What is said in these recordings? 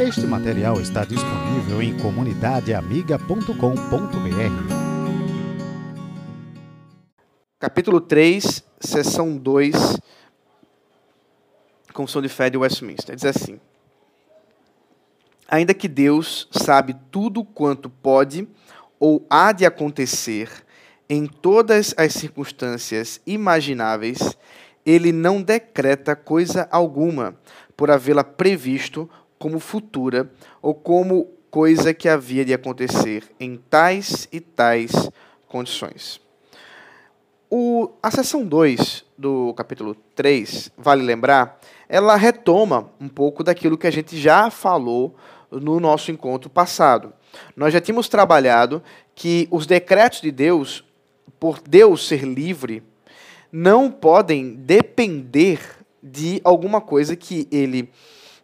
Este material está disponível em comunidadeamiga.com.br. Capítulo 3, seção 2, Confissão de Fé de Westminster. Diz assim: Ainda que Deus sabe tudo quanto pode ou há de acontecer em todas as circunstâncias imagináveis, ele não decreta coisa alguma por havê-la previsto como futura ou como coisa que havia de acontecer em tais e tais condições. O, a seção 2 do capítulo 3, vale lembrar, ela retoma um pouco daquilo que a gente já falou no nosso encontro passado. Nós já tínhamos trabalhado que os decretos de Deus, por Deus ser livre, não podem depender de alguma coisa que ele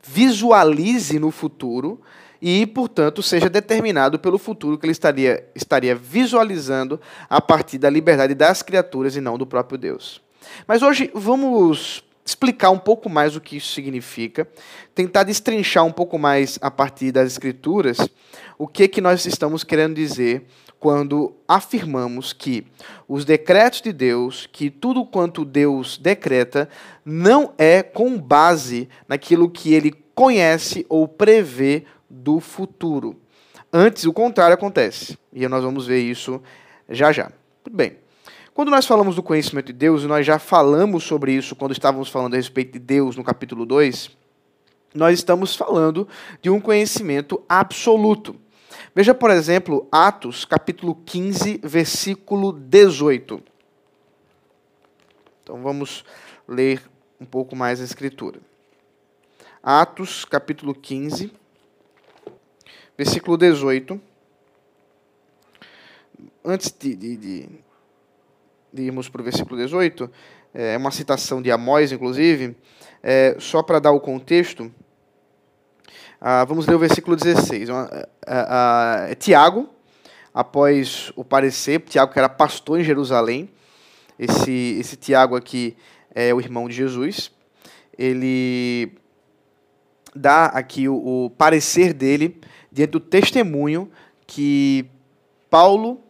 visualize no futuro e, portanto, seja determinado pelo futuro que ele estaria, estaria visualizando a partir da liberdade das criaturas e não do próprio Deus. Mas hoje vamos explicar um pouco mais o que isso significa, tentar destrinchar um pouco mais a partir das escrituras o que que nós estamos querendo dizer quando afirmamos que os decretos de Deus, que tudo quanto Deus decreta, não é com base naquilo que ele conhece ou prevê do futuro. Antes, o contrário acontece. E nós vamos ver isso já já. Muito bem. Quando nós falamos do conhecimento de Deus, e nós já falamos sobre isso quando estávamos falando a respeito de Deus no capítulo 2, nós estamos falando de um conhecimento absoluto. Veja, por exemplo, Atos, capítulo 15, versículo 18. Então vamos ler um pouco mais a escritura. Atos, capítulo 15, versículo 18. Antes de, de, de irmos para o versículo 18, é uma citação de Amós, inclusive, é, só para dar o contexto, ah, vamos ler o versículo 16. Ah, ah, é Tiago, após o parecer, Tiago que era pastor em Jerusalém, esse, esse Tiago aqui é o irmão de Jesus, ele dá aqui o, o parecer dele diante do testemunho que Paulo,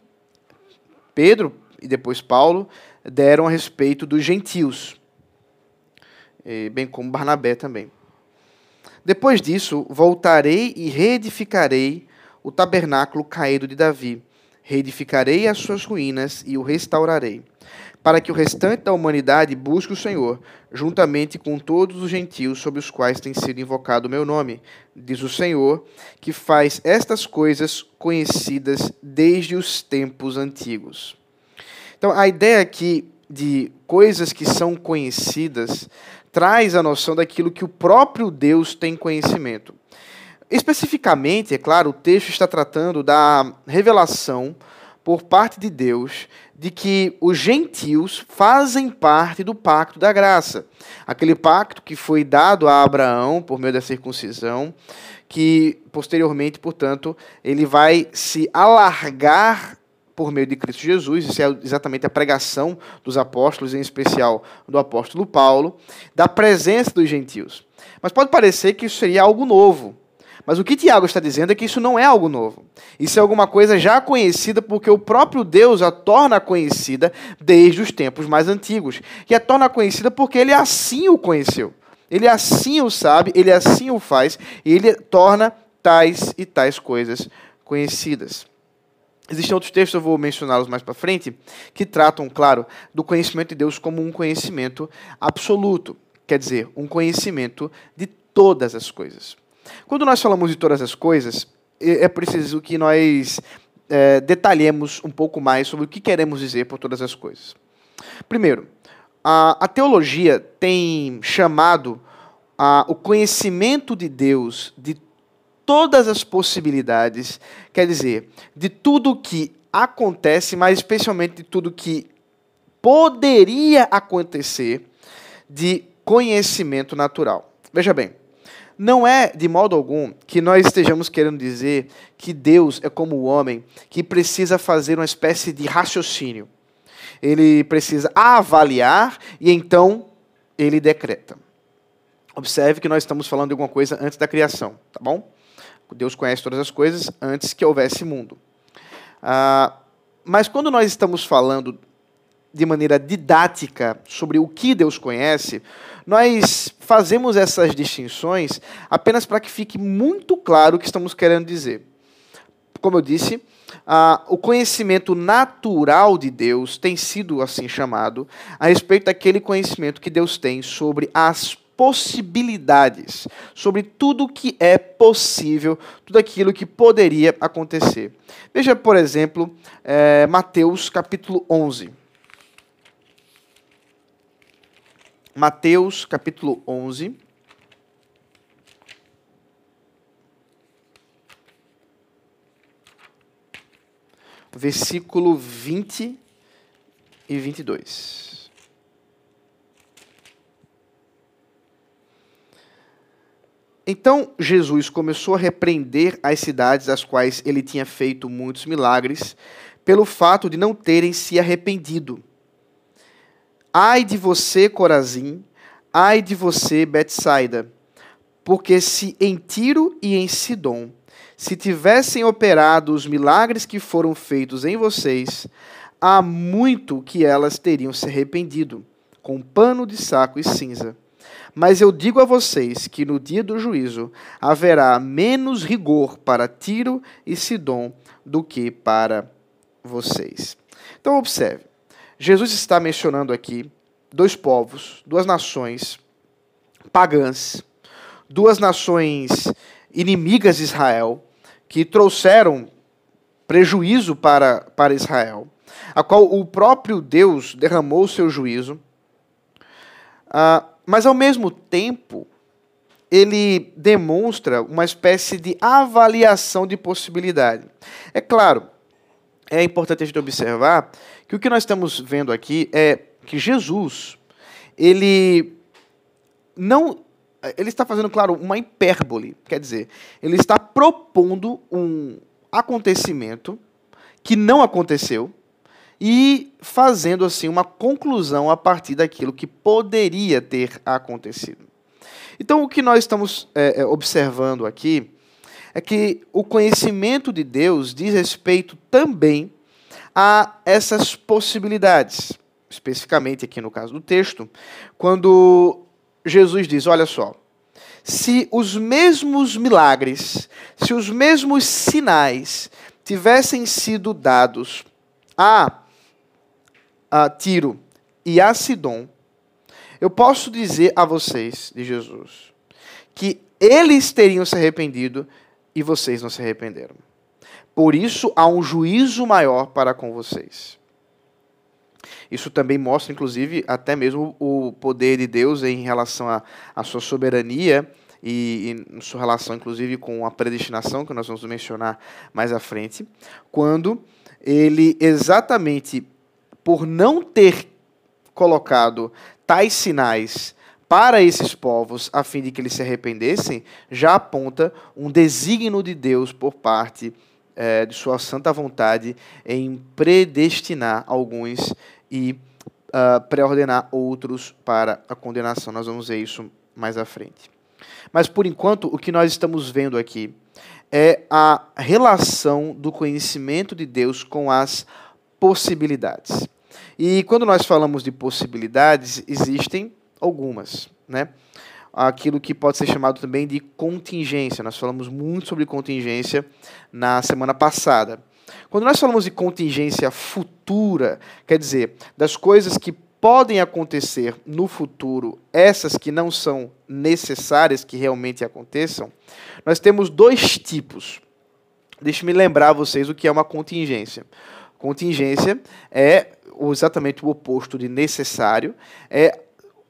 Pedro, e depois Paulo deram a respeito dos gentios, bem como Barnabé também. Depois disso, voltarei e reedificarei o tabernáculo caído de Davi, reedificarei as suas ruínas e o restaurarei, para que o restante da humanidade busque o Senhor, juntamente com todos os gentios sobre os quais tem sido invocado o meu nome, diz o Senhor, que faz estas coisas conhecidas desde os tempos antigos. Então, a ideia aqui de coisas que são conhecidas traz a noção daquilo que o próprio Deus tem conhecimento. Especificamente, é claro, o texto está tratando da revelação por parte de Deus de que os gentios fazem parte do pacto da graça. Aquele pacto que foi dado a Abraão por meio da circuncisão, que posteriormente, portanto, ele vai se alargar por meio de Cristo Jesus, isso é exatamente a pregação dos apóstolos, em especial do apóstolo Paulo, da presença dos gentios. Mas pode parecer que isso seria algo novo. Mas o que Tiago está dizendo é que isso não é algo novo. Isso é alguma coisa já conhecida porque o próprio Deus a torna conhecida desde os tempos mais antigos. E a torna conhecida porque ele assim o conheceu. Ele assim o sabe, ele assim o faz, e ele torna tais e tais coisas conhecidas. Existem outros textos, eu vou mencioná-los mais para frente, que tratam, claro, do conhecimento de Deus como um conhecimento absoluto, quer dizer, um conhecimento de todas as coisas. Quando nós falamos de todas as coisas, é, é preciso que nós é, detalhemos um pouco mais sobre o que queremos dizer por todas as coisas. Primeiro, a, a teologia tem chamado a, o conhecimento de Deus de todas as possibilidades, quer dizer, de tudo que acontece, mas especialmente de tudo que poderia acontecer de conhecimento natural. Veja bem, não é de modo algum que nós estejamos querendo dizer que Deus é como o homem que precisa fazer uma espécie de raciocínio. Ele precisa avaliar e então ele decreta. Observe que nós estamos falando de alguma coisa antes da criação, tá bom? Deus conhece todas as coisas antes que houvesse mundo. Ah, mas quando nós estamos falando de maneira didática sobre o que Deus conhece, nós fazemos essas distinções apenas para que fique muito claro o que estamos querendo dizer. Como eu disse, ah, o conhecimento natural de Deus tem sido assim chamado a respeito daquele conhecimento que Deus tem sobre as possibilidades, sobre tudo que é possível, tudo aquilo que poderia acontecer. Veja, por exemplo, é, Mateus capítulo 11. Mateus capítulo 11. Versículo 20 e 22. Então Jesus começou a repreender as cidades às quais ele tinha feito muitos milagres, pelo fato de não terem se arrependido. Ai de você, Corazim, ai de você, Betsaida, porque se em Tiro e em Sidom se tivessem operado os milagres que foram feitos em vocês, há muito que elas teriam se arrependido, com pano de saco e cinza. Mas eu digo a vocês que no dia do juízo haverá menos rigor para Tiro e Sidom do que para vocês. Então observe. Jesus está mencionando aqui dois povos, duas nações pagãs, duas nações inimigas de Israel, que trouxeram prejuízo para, para Israel, a qual o próprio Deus derramou o seu juízo, uh, mas ao mesmo tempo ele demonstra uma espécie de avaliação de possibilidade. É claro, é importante a gente observar que o que nós estamos vendo aqui é que Jesus, ele não ele está fazendo, claro, uma hipérbole, quer dizer, ele está propondo um acontecimento que não aconteceu e fazendo assim uma conclusão a partir daquilo que poderia ter acontecido. Então, o que nós estamos é, observando aqui é que o conhecimento de Deus diz respeito também a essas possibilidades especificamente aqui no caso do texto, quando Jesus diz: Olha só, se os mesmos milagres, se os mesmos sinais tivessem sido dados a, a Tiro e a Sidom, eu posso dizer a vocês, de Jesus, que eles teriam se arrependido e vocês não se arrependeram. Por isso há um juízo maior para com vocês. Isso também mostra, inclusive, até mesmo o poder de Deus em relação à sua soberania e, e sua relação, inclusive, com a predestinação, que nós vamos mencionar mais à frente, quando ele, exatamente por não ter colocado tais sinais para esses povos, a fim de que eles se arrependessem, já aponta um desígnio de Deus por parte é, de sua santa vontade em predestinar alguns e uh, pré-ordenar outros para a condenação. Nós vamos ver isso mais à frente. Mas, por enquanto, o que nós estamos vendo aqui é a relação do conhecimento de Deus com as possibilidades. E quando nós falamos de possibilidades, existem algumas, né? Aquilo que pode ser chamado também de contingência. Nós falamos muito sobre contingência na semana passada. Quando nós falamos de contingência futura, quer dizer, das coisas que podem acontecer no futuro, essas que não são necessárias que realmente aconteçam, nós temos dois tipos. Deixe-me lembrar vocês o que é uma contingência. Contingência é exatamente o oposto de necessário. É,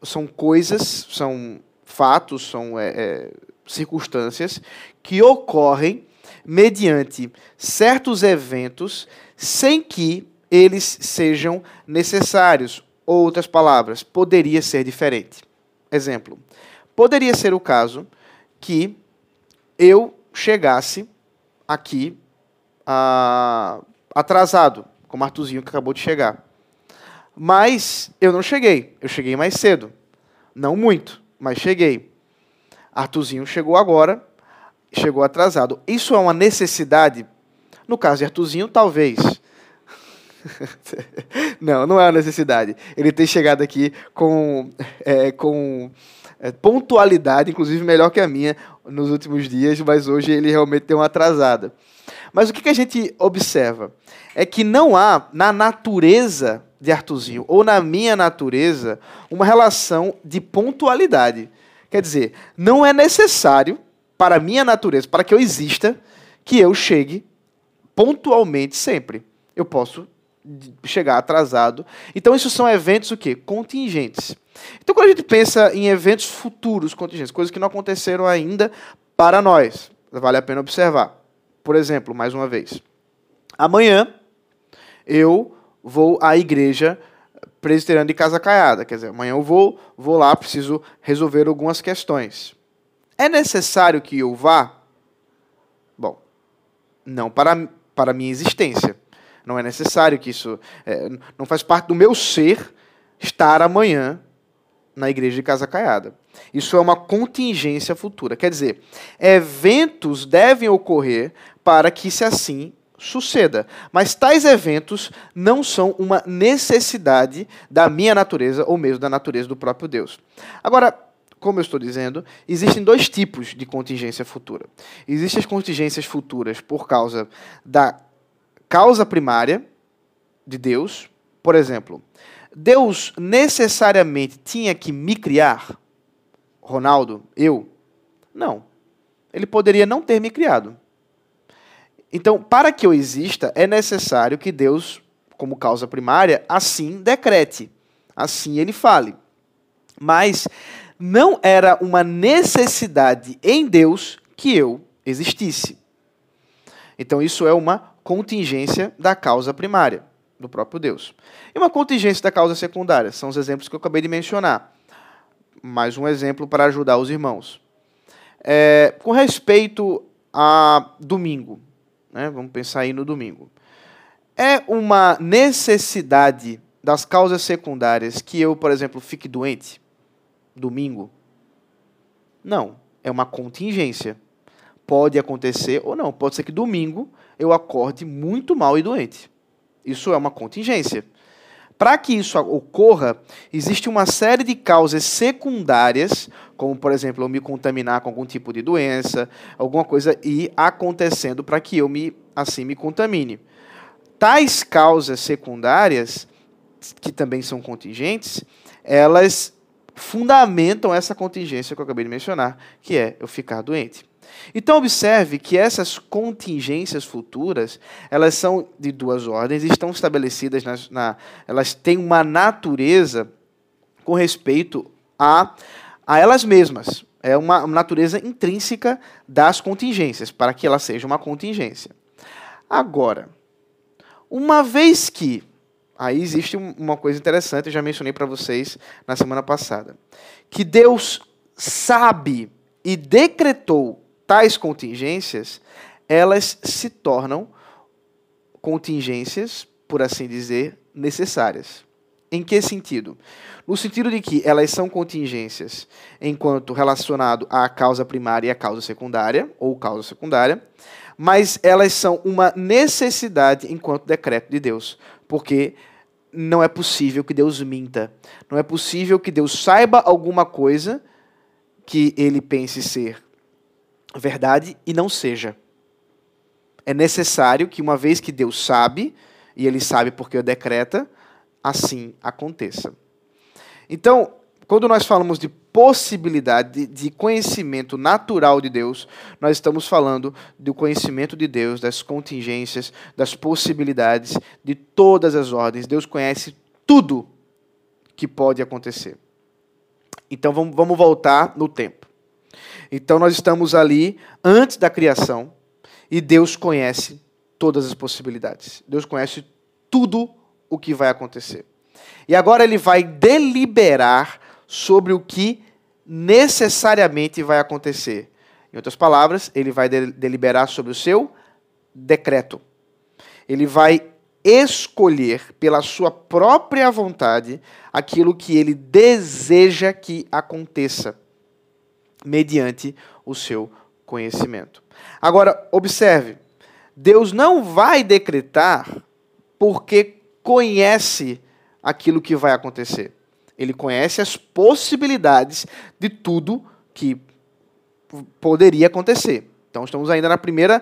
são coisas, são fatos, são é, é, circunstâncias que ocorrem mediante certos eventos sem que eles sejam necessários. Outras palavras, poderia ser diferente. Exemplo: poderia ser o caso que eu chegasse aqui ah, atrasado, como Artuzinho que acabou de chegar. Mas eu não cheguei, eu cheguei mais cedo. Não muito, mas cheguei. Artuzinho chegou agora, chegou atrasado. Isso é uma necessidade? No caso de Artuzinho, talvez. não, não é uma necessidade. Ele tem chegado aqui com, é, com é, pontualidade, inclusive melhor que a minha nos últimos dias, mas hoje ele realmente deu uma atrasada. Mas o que, que a gente observa? É que não há na natureza de Artuzinho, ou na minha natureza, uma relação de pontualidade. Quer dizer, não é necessário para a minha natureza, para que eu exista, que eu chegue pontualmente sempre. Eu posso chegar atrasado. Então, isso são eventos o quê? Contingentes. Então, quando a gente pensa em eventos futuros contingentes, coisas que não aconteceram ainda para nós, vale a pena observar. Por exemplo, mais uma vez, amanhã eu vou à igreja presbiteriana de Casa Caiada. Quer dizer, amanhã eu vou, vou lá, preciso resolver algumas questões. É necessário que eu vá? Bom, não para, para a minha existência. Não é necessário que isso. É, não faz parte do meu ser estar amanhã na igreja de Casa Caiada. Isso é uma contingência futura. Quer dizer, eventos devem ocorrer para que se assim suceda. Mas tais eventos não são uma necessidade da minha natureza ou mesmo da natureza do próprio Deus. Agora, como eu estou dizendo, existem dois tipos de contingência futura. Existem as contingências futuras por causa da causa primária de Deus, por exemplo, Deus necessariamente tinha que me criar? Ronaldo, eu? Não. Ele poderia não ter me criado. Então, para que eu exista, é necessário que Deus, como causa primária, assim decrete, assim ele fale. Mas não era uma necessidade em Deus que eu existisse. Então, isso é uma contingência da causa primária, do próprio Deus. E uma contingência da causa secundária, são os exemplos que eu acabei de mencionar. Mais um exemplo para ajudar os irmãos. É, com respeito a domingo, né, vamos pensar aí no domingo. É uma necessidade das causas secundárias que eu, por exemplo, fique doente domingo? Não, é uma contingência. Pode acontecer ou não. Pode ser que domingo eu acorde muito mal e doente. Isso é uma contingência. Para que isso ocorra, existe uma série de causas secundárias, como, por exemplo, eu me contaminar com algum tipo de doença, alguma coisa ir acontecendo para que eu me assim me contamine. Tais causas secundárias, que também são contingentes, elas fundamentam essa contingência que eu acabei de mencionar, que é eu ficar doente. Então observe que essas contingências futuras, elas são de duas ordens, estão estabelecidas na, elas têm uma natureza com respeito a, a elas mesmas. É uma natureza intrínseca das contingências, para que ela seja uma contingência. Agora, uma vez que aí existe uma coisa interessante, eu já mencionei para vocês na semana passada, que Deus sabe e decretou tais contingências, elas se tornam contingências, por assim dizer, necessárias. Em que sentido? No sentido de que elas são contingências enquanto relacionado à causa primária e à causa secundária, ou causa secundária, mas elas são uma necessidade enquanto decreto de Deus, porque não é possível que Deus minta. Não é possível que Deus saiba alguma coisa que ele pense ser verdade e não seja. É necessário que, uma vez que Deus sabe, e Ele sabe porque o decreta, assim aconteça. Então, quando nós falamos de possibilidade de conhecimento natural de Deus, nós estamos falando do conhecimento de Deus, das contingências, das possibilidades, de todas as ordens. Deus conhece tudo que pode acontecer. Então vamos voltar no tempo. Então nós estamos ali antes da criação e Deus conhece todas as possibilidades. Deus conhece tudo o que vai acontecer. E agora ele vai deliberar sobre o que necessariamente vai acontecer. Em outras palavras, ele vai deliberar sobre o seu decreto. Ele vai escolher pela sua própria vontade aquilo que ele deseja que aconteça. mediante o seu conhecimento. Agora, observe, Deus não vai decretar porque conhece aquilo que vai acontecer. Ele conhece as possibilidades de tudo que poderia acontecer. Então estamos ainda na primeira,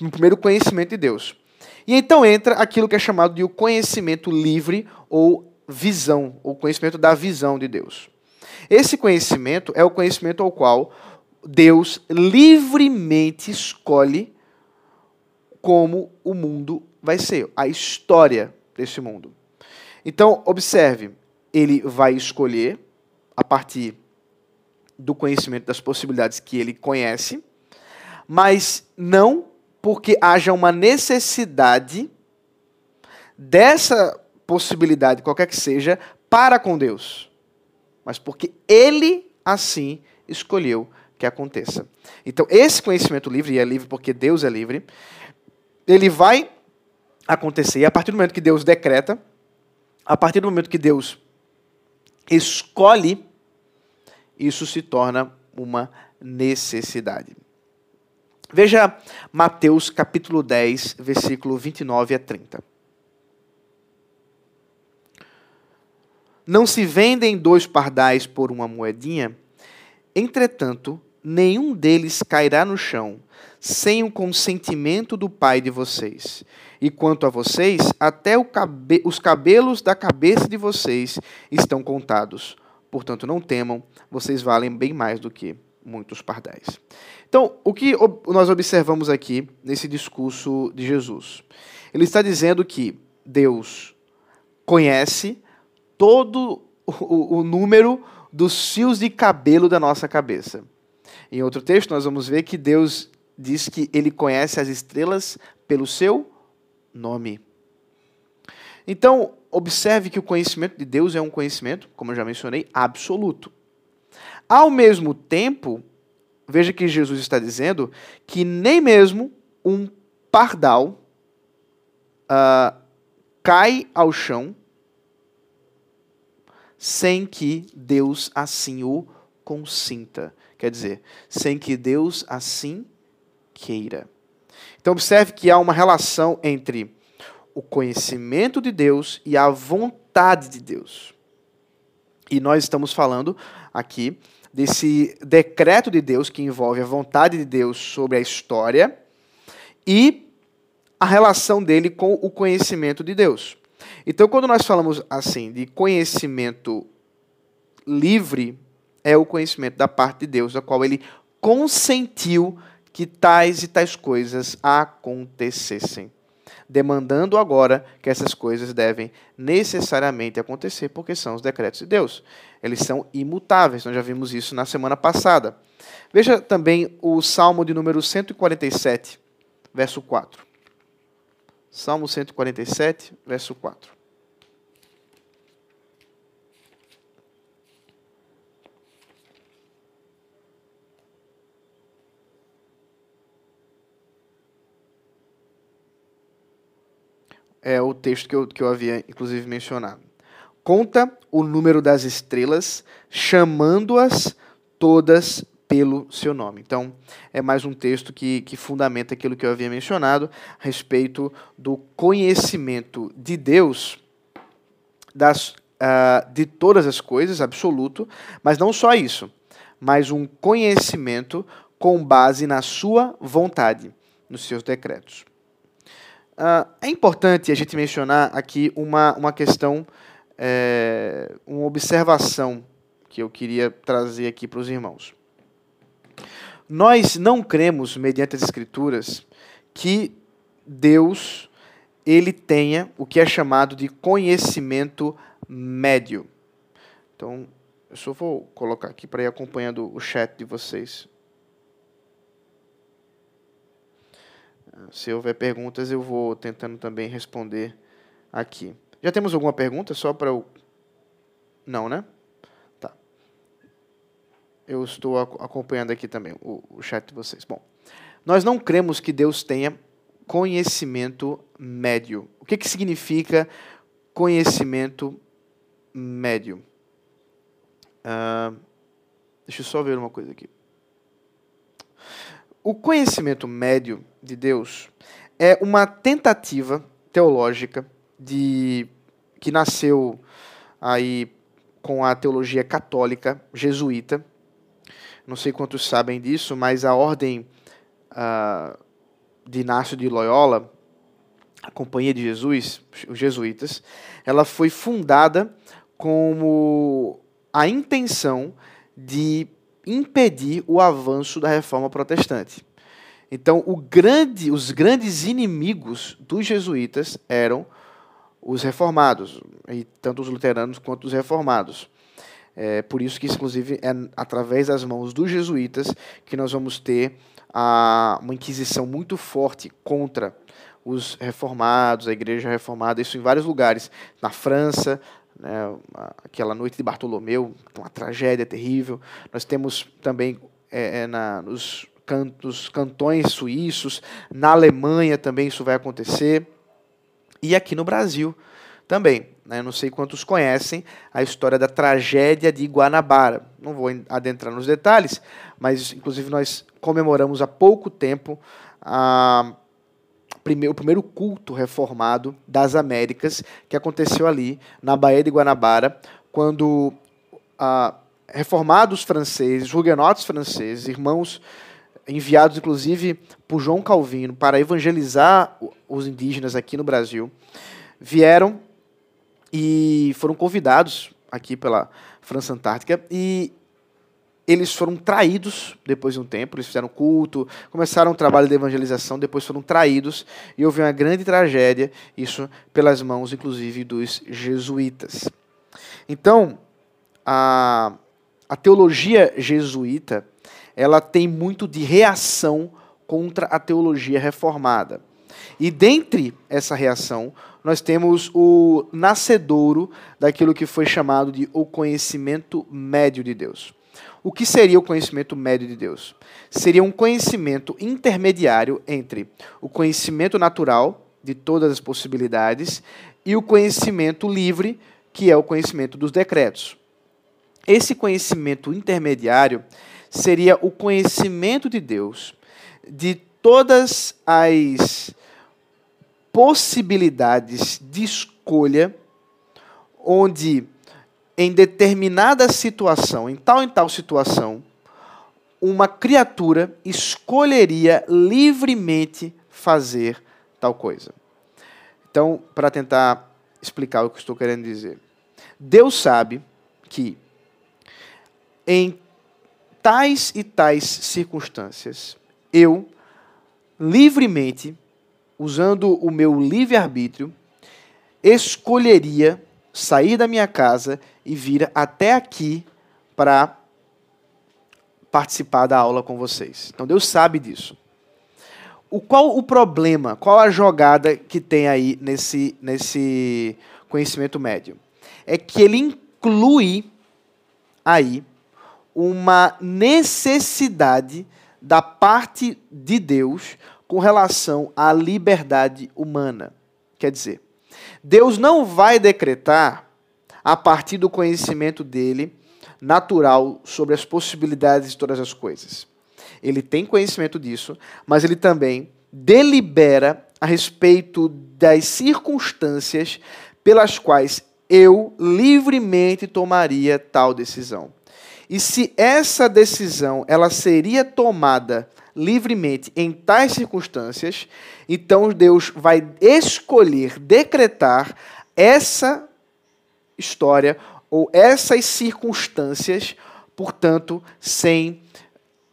no primeiro conhecimento de Deus. E então entra aquilo que é chamado de o conhecimento livre ou visão, o conhecimento da visão de Deus. Esse conhecimento é o conhecimento ao qual Deus livremente escolhe como o mundo vai ser, a história desse mundo. Então, observe, ele vai escolher a partir do conhecimento das possibilidades que ele conhece, mas não porque haja uma necessidade dessa possibilidade, qualquer que seja, para com Deus, mas porque ele assim escolheu que aconteça. Então, esse conhecimento livre, e é livre porque Deus é livre, ele vai acontecer, e a partir do momento que Deus decreta, a partir do momento que Deus escolhe, isso se torna uma necessidade. Veja Mateus capítulo 10, versículo 29 a 30. Não se vendem dois pardais por uma moedinha? Entretanto, nenhum deles cairá no chão sem o consentimento do Pai de vocês. E quanto a vocês, até cabe os cabelos da cabeça de vocês estão contados. Portanto, não temam, vocês valem bem mais do que muitos pardais. Então, o que nós observamos aqui nesse discurso de Jesus? Ele está dizendo que Deus conhece todo o, o número dos fios de cabelo da nossa cabeça. Em outro texto, nós vamos ver que Deus diz que ele conhece as estrelas pelo seu nome. Então, observe que o conhecimento de Deus é um conhecimento, como eu já mencionei, absoluto. Ao mesmo tempo, veja que Jesus está dizendo que nem mesmo um pardal uh, cai ao chão sem que Deus assim o consinta. Quer dizer, sem que Deus assim queira. Então, observe que há uma relação entre o conhecimento de Deus e a vontade de Deus. E nós estamos falando aqui desse decreto de Deus que envolve a vontade de Deus sobre a história e a relação dele com o conhecimento de Deus. Então, quando nós falamos assim de conhecimento livre, é o conhecimento da parte de Deus, a qual ele consentiu que tais e tais coisas acontecessem, demandando agora que essas coisas devem necessariamente acontecer, porque são os decretos de Deus. Eles são imutáveis, nós já vimos isso na semana passada. Veja também o Salmo de número 147, verso 4. Salmo 147, verso 4. É o texto que eu, que eu havia, inclusive, mencionado. Conta o número das estrelas, chamando-as todas pelo seu nome. Então, é mais um texto que, que fundamenta aquilo que eu havia mencionado a respeito do conhecimento de Deus das, uh, de todas as coisas, absoluto, mas não só isso, mas um conhecimento com base na sua vontade, nos seus decretos. Uh, é importante a gente mencionar aqui uma, uma questão, é, uma observação que eu queria trazer aqui para os irmãos. Nós não cremos, mediante as Escrituras, que Deus ele tenha o que é chamado de conhecimento médio. Então, eu só vou colocar aqui para ir acompanhando o chat de vocês. Se houver perguntas, eu vou tentando também responder aqui. Já temos alguma pergunta só para o. Não, né? Tá. Eu estou acompanhando aqui também o, o chat de vocês. Bom, nós não cremos que Deus tenha conhecimento médio. O que, que significa conhecimento médio? Uh, deixa eu só ver uma coisa aqui. o conhecimento médio de Deus é uma tentativa teológica de que nasceu aí com a teologia católica jesuíta. Não sei quantos sabem disso, mas a ordem uh, de Inácio de Loyola, a Companhia de Jesus, os jesuítas, ela foi fundada como a intenção de impedir o avanço da reforma protestante. Então, grande, os grandes inimigos dos jesuítas eram os reformados, e tanto os luteranos quanto os reformados. É por isso que, inclusive, é através das mãos dos jesuítas que nós vamos ter a, uma inquisição muito forte contra os reformados, a igreja reformada, isso em vários lugares. Na França, né, aquela noite de Bartolomeu, uma tragédia terrível. Nós temos também é, é, na, nos, cantos, cantões suíços, na Alemanha também isso vai acontecer, e aqui no Brasil também. Né, não sei quantos conhecem a história da tragédia de Guanabara. Não vou adentrar nos detalhes, mas inclusive nós comemoramos há pouco tempo a o primeiro culto reformado das Américas, que aconteceu ali na Baía de Guanabara, quando ah, reformados franceses, huguenotes franceses, irmãos enviados inclusive por João Calvino para evangelizar os indígenas aqui no Brasil, vieram e foram convidados aqui pela França Antártica e eles foram traídos depois de um tempo, eles fizeram culto, começaram o trabalho de evangelização, depois foram traídos e houve uma grande tragédia, isso pelas mãos, inclusive, dos jesuítas. Então, a, a teologia jesuíta, ela tem muito de reação contra a teologia reformada. E dentre essa reação, nós temos o nascedouro daquilo que foi chamado de o conhecimento médio de Deus. O que seria o conhecimento médio de Deus? Seria um conhecimento intermediário entre o conhecimento natural de todas as possibilidades e o conhecimento livre, que é o conhecimento dos decretos. Esse conhecimento intermediário seria o conhecimento de Deus de todas as possibilidades de escolha onde em determinada situação, em tal e tal situação, uma criatura escolheria livremente fazer tal coisa. Então, para tentar explicar o que estou querendo dizer, Deus sabe que em tais e tais circunstâncias, eu livremente, usando o meu livre-arbítrio, escolheria sair da minha casa e vir até aqui para participar da aula com vocês. Então Deus sabe disso. O qual o problema? Qual a jogada que tem aí nesse nesse conhecimento médio? É que ele inclui aí uma necessidade da parte de Deus com relação à liberdade humana. Quer dizer, Deus não vai decretar a partir do conhecimento dele natural sobre as possibilidades de todas as coisas. Ele tem conhecimento disso, mas ele também delibera a respeito das circunstâncias pelas quais eu livremente tomaria tal decisão. E se essa decisão ela seria tomada livremente em tais circunstâncias, então Deus vai escolher decretar essa história ou essas circunstâncias, portanto, sem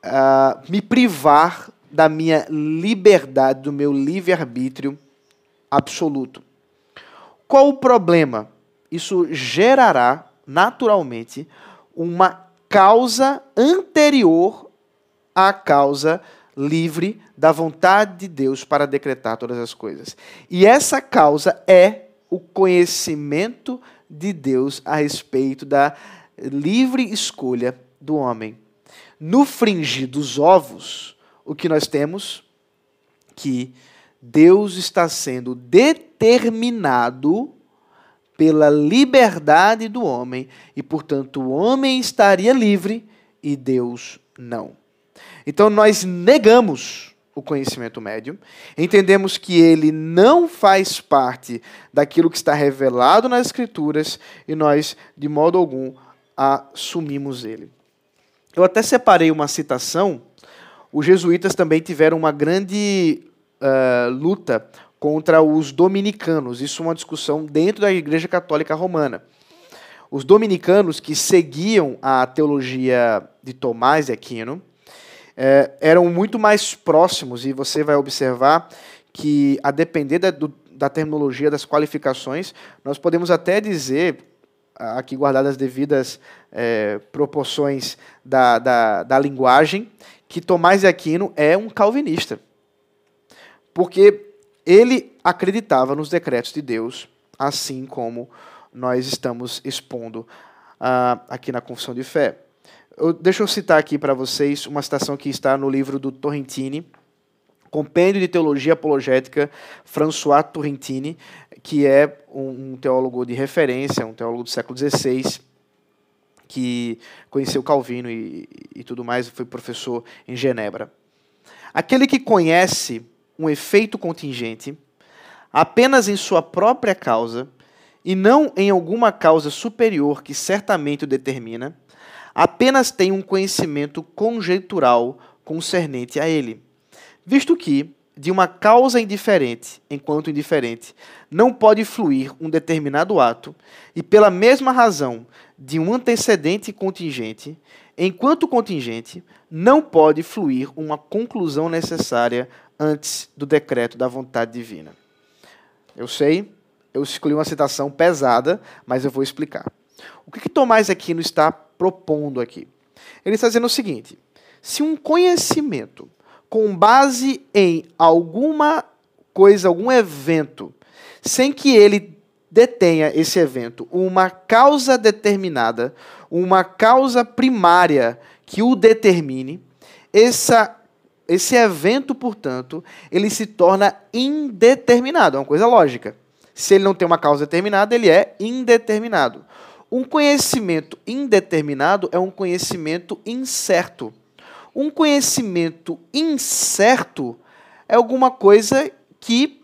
uh, me privar da minha liberdade, do meu livre-arbítrio absoluto. Qual o problema? Isso gerará naturalmente uma causa anterior à causa livre da vontade de Deus para decretar todas as coisas. E essa causa é o conhecimento de Deus a respeito da livre escolha do homem. No fringir dos ovos, o que nós temos? Que Deus está sendo determinado pela liberdade do homem e, portanto, o homem estaria livre e Deus não. Então nós negamos o conhecimento médio, entendemos que ele não faz parte daquilo que está revelado nas Escrituras e nós, de modo algum, assumimos ele. Eu até separei uma citação. Os jesuítas também tiveram uma grande uh, luta contra os dominicanos. Isso é uma discussão dentro da Igreja Católica Romana. Os dominicanos que seguiam a teologia de Tomás de Aquino é, eram muito mais próximos, e você vai observar que, a depender da, do, da terminologia, das qualificações, nós podemos até dizer, aqui guardadas as devidas é, proporções da, da, da linguagem, que Tomás de Aquino é um calvinista. Porque ele acreditava nos decretos de Deus, assim como nós estamos expondo uh, aqui na Confissão de Fé. Eu, deixa eu citar aqui para vocês uma citação que está no livro do Torrentini, Compêndio de Teologia Apologética, François Torrentini, que é um, um teólogo de referência, um teólogo do século XVI, que conheceu Calvino e, e tudo mais, foi professor em Genebra. Aquele que conhece um efeito contingente apenas em sua própria causa e não em alguma causa superior que certamente o determina, apenas tem um conhecimento conjectural concernente a ele. Visto que, de uma causa indiferente, enquanto indiferente, não pode fluir um determinado ato, e pela mesma razão de um antecedente contingente, enquanto contingente, não pode fluir uma conclusão necessária antes do decreto da vontade divina. Eu sei, eu escolhi uma citação pesada, mas eu vou explicar. O que, que Tomás Aquino está propondo aqui? Ele está dizendo o seguinte: se um conhecimento com base em alguma coisa, algum evento, sem que ele detenha esse evento uma causa determinada, uma causa primária que o determine, essa, esse evento, portanto, ele se torna indeterminado. É uma coisa lógica. Se ele não tem uma causa determinada, ele é indeterminado. Um conhecimento indeterminado é um conhecimento incerto. Um conhecimento incerto é alguma coisa que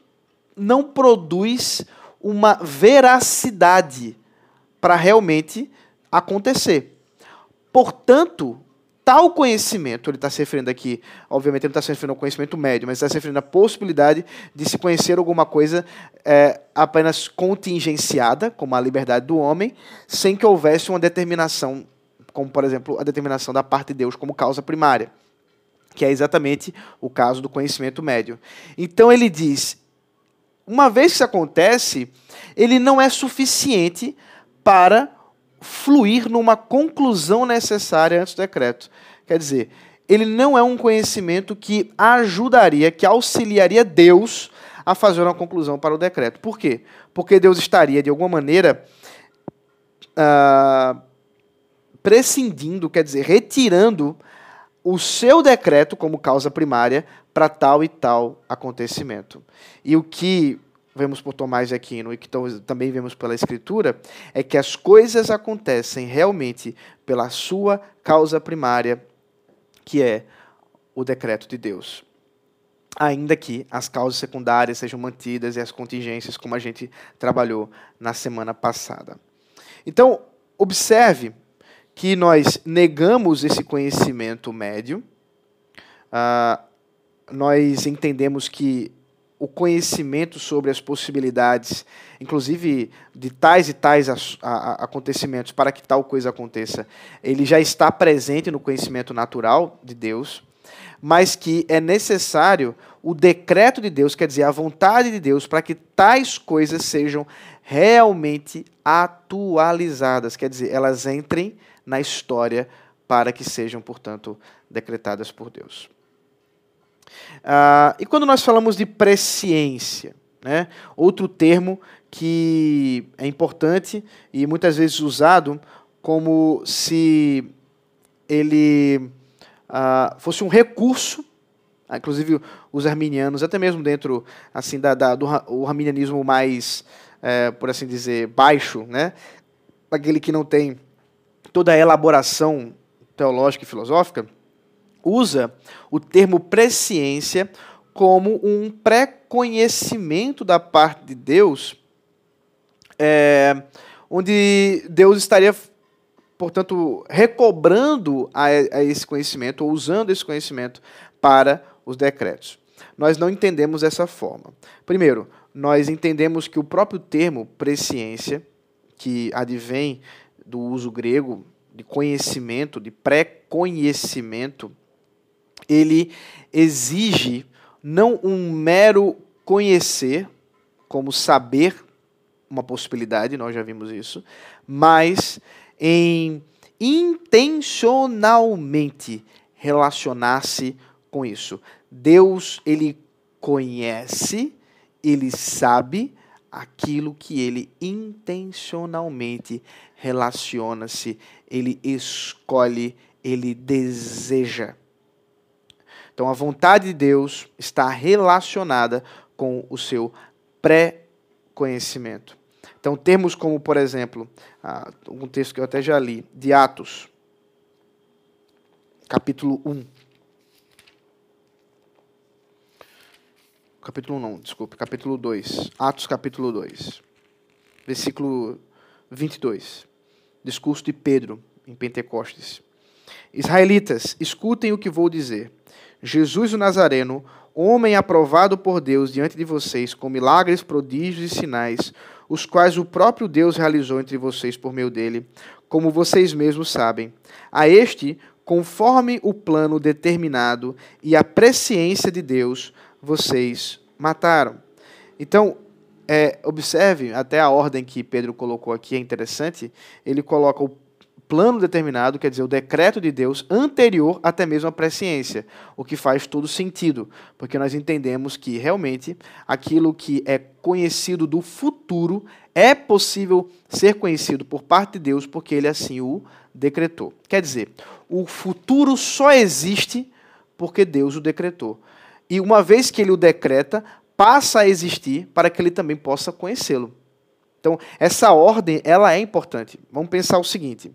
não produz uma veracidade para realmente acontecer. Portanto, tal conhecimento, ele está se referindo aqui, obviamente ele está se referindo ao conhecimento médio, mas está se referindo à possibilidade de se conhecer alguma coisa é, apenas contingenciada, como a liberdade do homem, sem que houvesse uma determinação, como por exemplo a determinação da parte de Deus como causa primária, que é exatamente o caso do conhecimento médio. Então ele diz, uma vez que isso acontece, ele não é suficiente para fluir numa conclusão necessária antes do decreto. Quer dizer, ele não é um conhecimento que ajudaria, que auxiliaria Deus a fazer uma conclusão para o decreto. Por quê? Porque Deus estaria, de alguma maneira, uh, prescindindo, quer dizer, retirando o seu decreto como causa primária para tal e tal acontecimento. E o que vemos por Tomás de Aquino e que também vemos pela Escritura, é que as coisas acontecem realmente pela sua causa primária, que é o decreto de Deus. Ainda que as causas secundárias sejam mantidas e as contingências, como a gente trabalhou na semana passada. Então, observe que nós negamos esse conhecimento médio, uh, nós entendemos que o conhecimento sobre as possibilidades, inclusive de tais e tais a, a, acontecimentos para que tal coisa aconteça, ele já está presente no conhecimento natural de Deus, mas que é necessário o decreto de Deus, quer dizer, a vontade de Deus, para que tais coisas sejam realmente atualizadas, quer dizer, elas entrem na história para que sejam, portanto, decretadas por Deus. Ah, e quando nós falamos de presciência, né, outro termo que é importante e muitas vezes usado como se ele ah, fosse um recurso, ah, inclusive os arminianos, até mesmo dentro assim da, da do o arminianismo mais, é, por assim dizer, baixo, né, aquele que não tem toda a elaboração teológica e filosófica, usa o termo presciência como um pré-conhecimento da parte de Deus, é, onde Deus estaria, portanto, recobrando a, a esse conhecimento, ou usando esse conhecimento para os decretos. Nós não entendemos dessa forma. Primeiro, nós entendemos que o próprio termo presciência, que advém do uso grego de conhecimento, de pré-conhecimento, ele exige não um mero conhecer, como saber uma possibilidade, nós já vimos isso, mas em intencionalmente relacionar-se com isso. Deus, ele conhece, ele sabe aquilo que ele intencionalmente relaciona-se, ele escolhe, ele deseja. Então, a vontade de Deus está relacionada com o seu pré-conhecimento. Então, termos como, por exemplo, um texto que eu até já li, de Atos, capítulo 1. Capítulo 1, desculpe, capítulo 2. Atos, capítulo 2. Versículo 22. Discurso de Pedro em Pentecostes. Israelitas, escutem o que vou dizer. Jesus o Nazareno, homem aprovado por Deus diante de vocês, com milagres, prodígios e sinais, os quais o próprio Deus realizou entre vocês por meio dele, como vocês mesmos sabem. A este, conforme o plano determinado e a presciência de Deus, vocês mataram. Então, é, observe até a ordem que Pedro colocou aqui, é interessante. Ele coloca o plano determinado, quer dizer, o decreto de Deus anterior até mesmo à presciência, o que faz todo sentido, porque nós entendemos que realmente aquilo que é conhecido do futuro é possível ser conhecido por parte de Deus, porque ele assim o decretou. Quer dizer, o futuro só existe porque Deus o decretou. E uma vez que ele o decreta, passa a existir para que ele também possa conhecê-lo. Então, essa ordem, ela é importante. Vamos pensar o seguinte: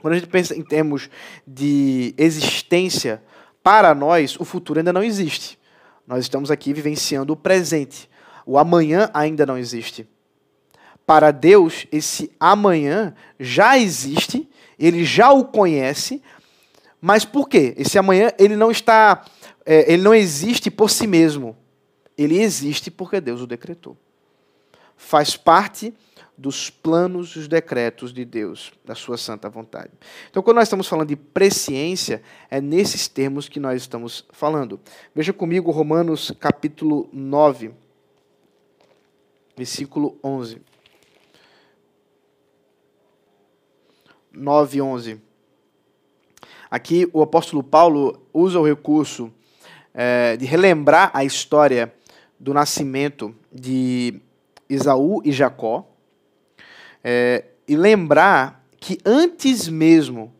quando a gente pensa em termos de existência, para nós, o futuro ainda não existe. Nós estamos aqui vivenciando o presente. O amanhã ainda não existe. Para Deus, esse amanhã já existe, ele já o conhece, mas por quê? Esse amanhã ele não está, é, ele não existe por si mesmo. Ele existe porque Deus o decretou. Faz parte dos planos e os decretos de Deus, da sua santa vontade. Então, quando nós estamos falando de presciência, é nesses termos que nós estamos falando. Veja comigo Romanos capítulo 9, versículo 11. 9, 11. Aqui o apóstolo Paulo usa o recurso é, de relembrar a história do nascimento de Esaú e Jacó, é, e lembrar que antes mesmo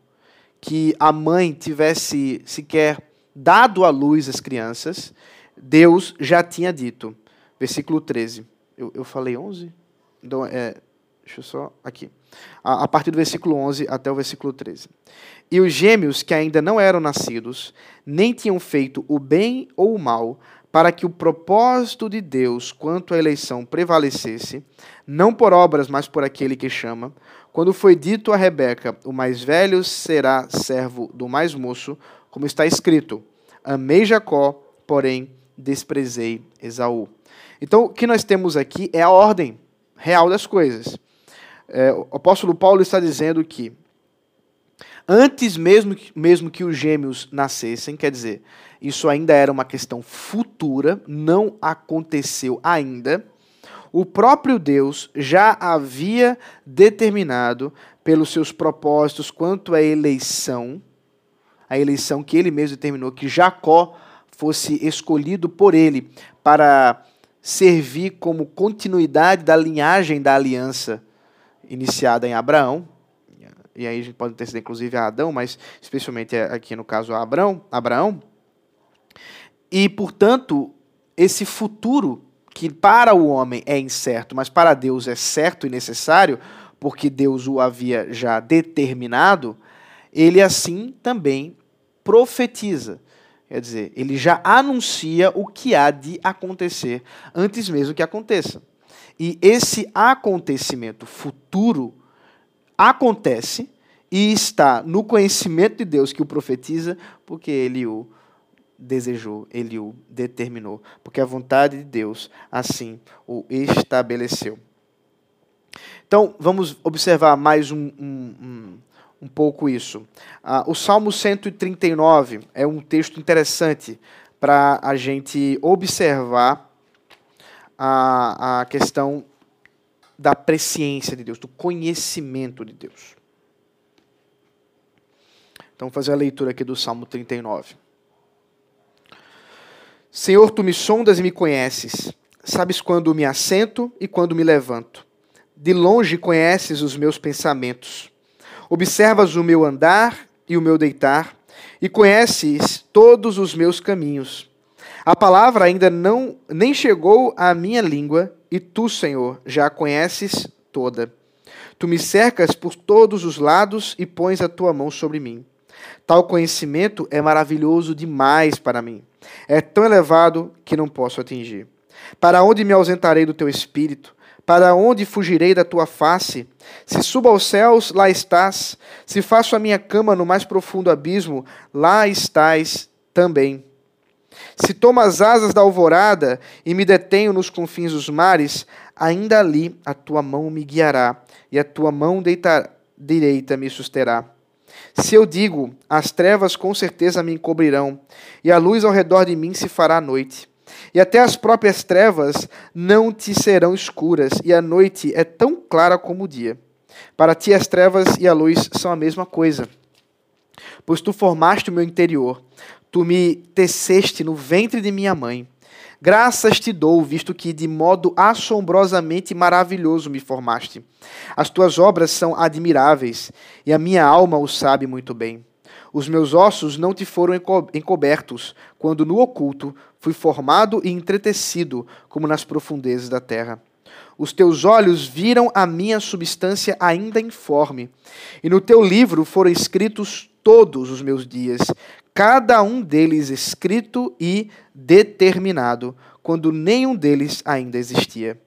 que a mãe tivesse sequer dado à luz as crianças, Deus já tinha dito. Versículo 13. Eu, eu falei 11? Então, é, deixa eu só. Aqui. A, a partir do versículo 11 até o versículo 13. E os gêmeos que ainda não eram nascidos, nem tinham feito o bem ou o mal, para que o propósito de Deus quanto à eleição prevalecesse, não por obras, mas por aquele que chama, quando foi dito a Rebeca: O mais velho será servo do mais moço, como está escrito: Amei Jacó, porém desprezei Esaú. Então, o que nós temos aqui é a ordem real das coisas. É, o apóstolo Paulo está dizendo que antes mesmo, mesmo que os gêmeos nascessem, quer dizer, isso ainda era uma questão futura, não aconteceu ainda. O próprio Deus já havia determinado pelos seus propósitos quanto à eleição, a eleição que ele mesmo determinou que Jacó fosse escolhido por ele para servir como continuidade da linhagem da aliança iniciada em Abraão, e aí a gente pode ter inclusive a Adão, mas especialmente aqui no caso a Abraão, Abraão. E, portanto, esse futuro que para o homem é incerto, mas para Deus é certo e necessário, porque Deus o havia já determinado, ele assim também profetiza. Quer dizer, ele já anuncia o que há de acontecer antes mesmo que aconteça. E esse acontecimento futuro acontece e está no conhecimento de Deus que o profetiza, porque ele o desejou, ele o determinou, porque a vontade de Deus assim o estabeleceu. Então, vamos observar mais um, um, um um pouco isso. Ah, o Salmo 139 é um texto interessante para a gente observar a, a questão da presciência de Deus, do conhecimento de Deus. Então, vou fazer a leitura aqui do Salmo 39. Senhor, tu me sondas e me conheces. Sabes quando me assento e quando me levanto. De longe conheces os meus pensamentos. Observas o meu andar e o meu deitar, e conheces todos os meus caminhos. A palavra ainda não nem chegou à minha língua, e tu, Senhor, já a conheces toda. Tu me cercas por todos os lados e pões a tua mão sobre mim. Tal conhecimento é maravilhoso demais para mim. É tão elevado que não posso atingir. Para onde me ausentarei do teu espírito? Para onde fugirei da tua face? Se subo aos céus, lá estás. Se faço a minha cama no mais profundo abismo, lá estás também. Se tomo as asas da alvorada e me detenho nos confins dos mares, ainda ali a tua mão me guiará e a tua mão direita me susterá. Se eu digo, as trevas com certeza me encobrirão, e a luz ao redor de mim se fará noite e até as próprias trevas não te serão escuras, e a noite é tão clara como o dia. Para ti as trevas e a luz são a mesma coisa. Pois tu formaste o meu interior, tu me teceste no ventre de minha mãe. Graças te dou, visto que de modo assombrosamente maravilhoso me formaste. As tuas obras são admiráveis, e a minha alma o sabe muito bem. Os meus ossos não te foram encobertos, quando no oculto fui formado e entretecido, como nas profundezas da terra. Os teus olhos viram a minha substância ainda informe, e no teu livro foram escritos todos os meus dias, cada um deles escrito e determinado, quando nenhum deles ainda existia.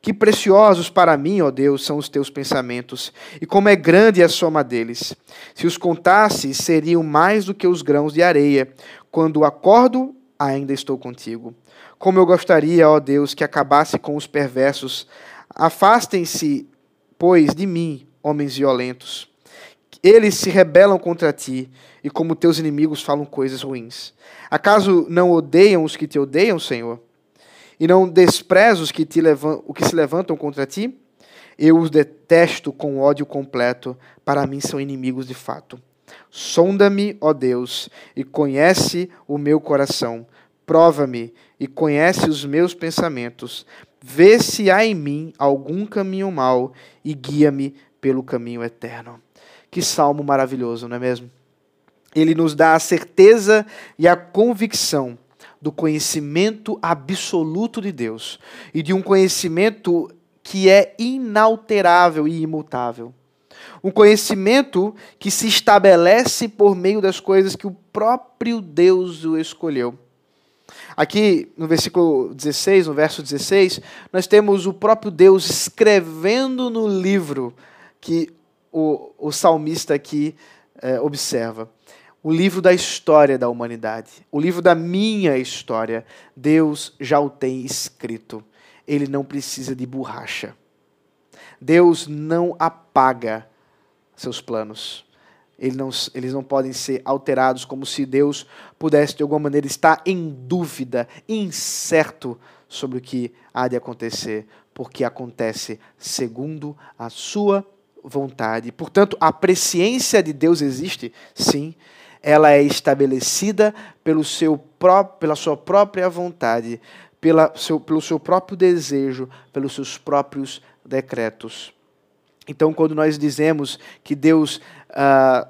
Que preciosos para mim, ó Deus, são os teus pensamentos, e como é grande a soma deles. Se os contasse, seriam mais do que os grãos de areia. Quando acordo, ainda estou contigo. Como eu gostaria, ó Deus, que acabasse com os perversos. Afastem-se, pois, de mim, homens violentos. Eles se rebelam contra ti, e como teus inimigos falam coisas ruins. Acaso não odeiam os que te odeiam, Senhor? e não desprezo os que, te levam, o que se levantam contra ti? Eu os detesto com ódio completo, para mim são inimigos de fato. Sonda-me, ó Deus, e conhece o meu coração. Prova-me e conhece os meus pensamentos. Vê se há em mim algum caminho mau e guia-me pelo caminho eterno. Que salmo maravilhoso, não é mesmo? Ele nos dá a certeza e a convicção do conhecimento absoluto de Deus e de um conhecimento que é inalterável e imutável. Um conhecimento que se estabelece por meio das coisas que o próprio Deus o escolheu. Aqui no versículo 16, no verso 16, nós temos o próprio Deus escrevendo no livro que o, o salmista aqui é, observa o livro da história da humanidade, o livro da minha história, Deus já o tem escrito. Ele não precisa de borracha. Deus não apaga seus planos. Não, eles não podem ser alterados como se Deus pudesse, de alguma maneira, estar em dúvida, incerto sobre o que há de acontecer, porque acontece segundo a sua vontade. Portanto, a presciência de Deus existe, sim, ela é estabelecida pelo seu pró pela sua própria vontade, pela seu, pelo seu próprio desejo, pelos seus próprios decretos. Então, quando nós dizemos que Deus ah,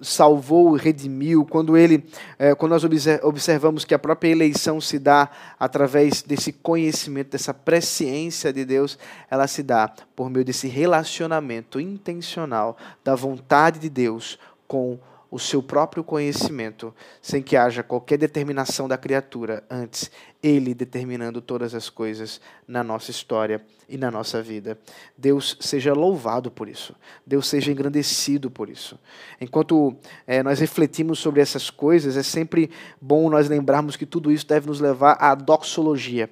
salvou e redimiu, quando ele, eh, quando nós observamos que a própria eleição se dá através desse conhecimento, dessa presciência de Deus, ela se dá por meio desse relacionamento intencional da vontade de Deus com o seu próprio conhecimento, sem que haja qualquer determinação da criatura, antes ele determinando todas as coisas na nossa história e na nossa vida. Deus seja louvado por isso. Deus seja engrandecido por isso. Enquanto é, nós refletimos sobre essas coisas, é sempre bom nós lembrarmos que tudo isso deve nos levar à doxologia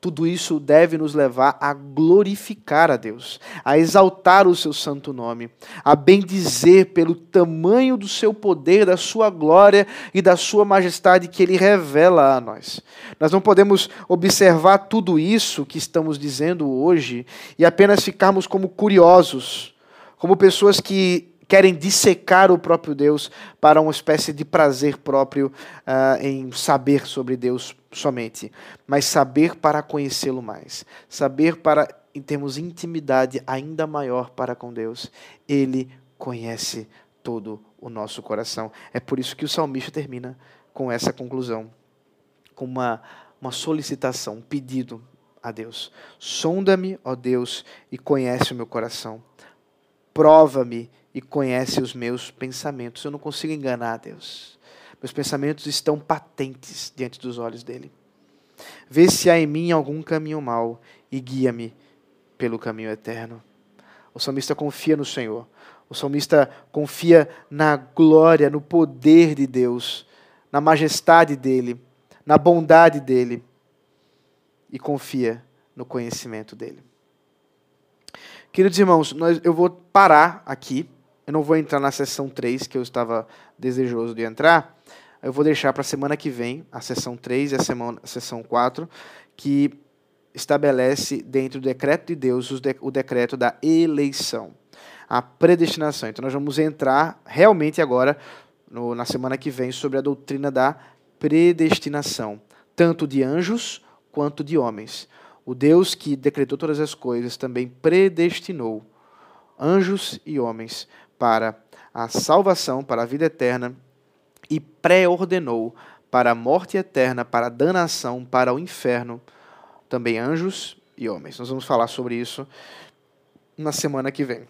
tudo isso deve nos levar a glorificar a Deus, a exaltar o seu santo nome, a bendizer pelo tamanho do seu poder, da sua glória e da sua majestade que ele revela a nós. Nós não podemos observar tudo isso que estamos dizendo hoje e apenas ficarmos como curiosos, como pessoas que querem dissecar o próprio Deus para uma espécie de prazer próprio uh, em saber sobre Deus somente, mas saber para conhecê-lo mais, saber para, em termos de intimidade ainda maior para com Deus, Ele conhece todo o nosso coração. É por isso que o salmista termina com essa conclusão, com uma, uma solicitação, um pedido a Deus. Sonda-me, ó Deus, e conhece o meu coração. Prova-me e conhece os meus pensamentos. Eu não consigo enganar Deus. Meus pensamentos estão patentes diante dos olhos dele. Vê se há em mim algum caminho mau e guia-me pelo caminho eterno. O salmista confia no Senhor. O salmista confia na glória, no poder de Deus, na majestade dele, na bondade dele e confia no conhecimento dele. Queridos irmãos, nós, eu vou parar aqui. Eu não vou entrar na sessão 3, que eu estava desejoso de entrar. Eu vou deixar para a semana que vem, a sessão 3 e a, semana, a sessão 4, que estabelece dentro do decreto de Deus o decreto da eleição, a predestinação. Então nós vamos entrar realmente agora, no, na semana que vem, sobre a doutrina da predestinação, tanto de anjos quanto de homens. O Deus que decretou todas as coisas também predestinou anjos e homens para a salvação, para a vida eterna e pré-ordenou para a morte eterna, para a danação, para o inferno, também anjos e homens. Nós vamos falar sobre isso na semana que vem.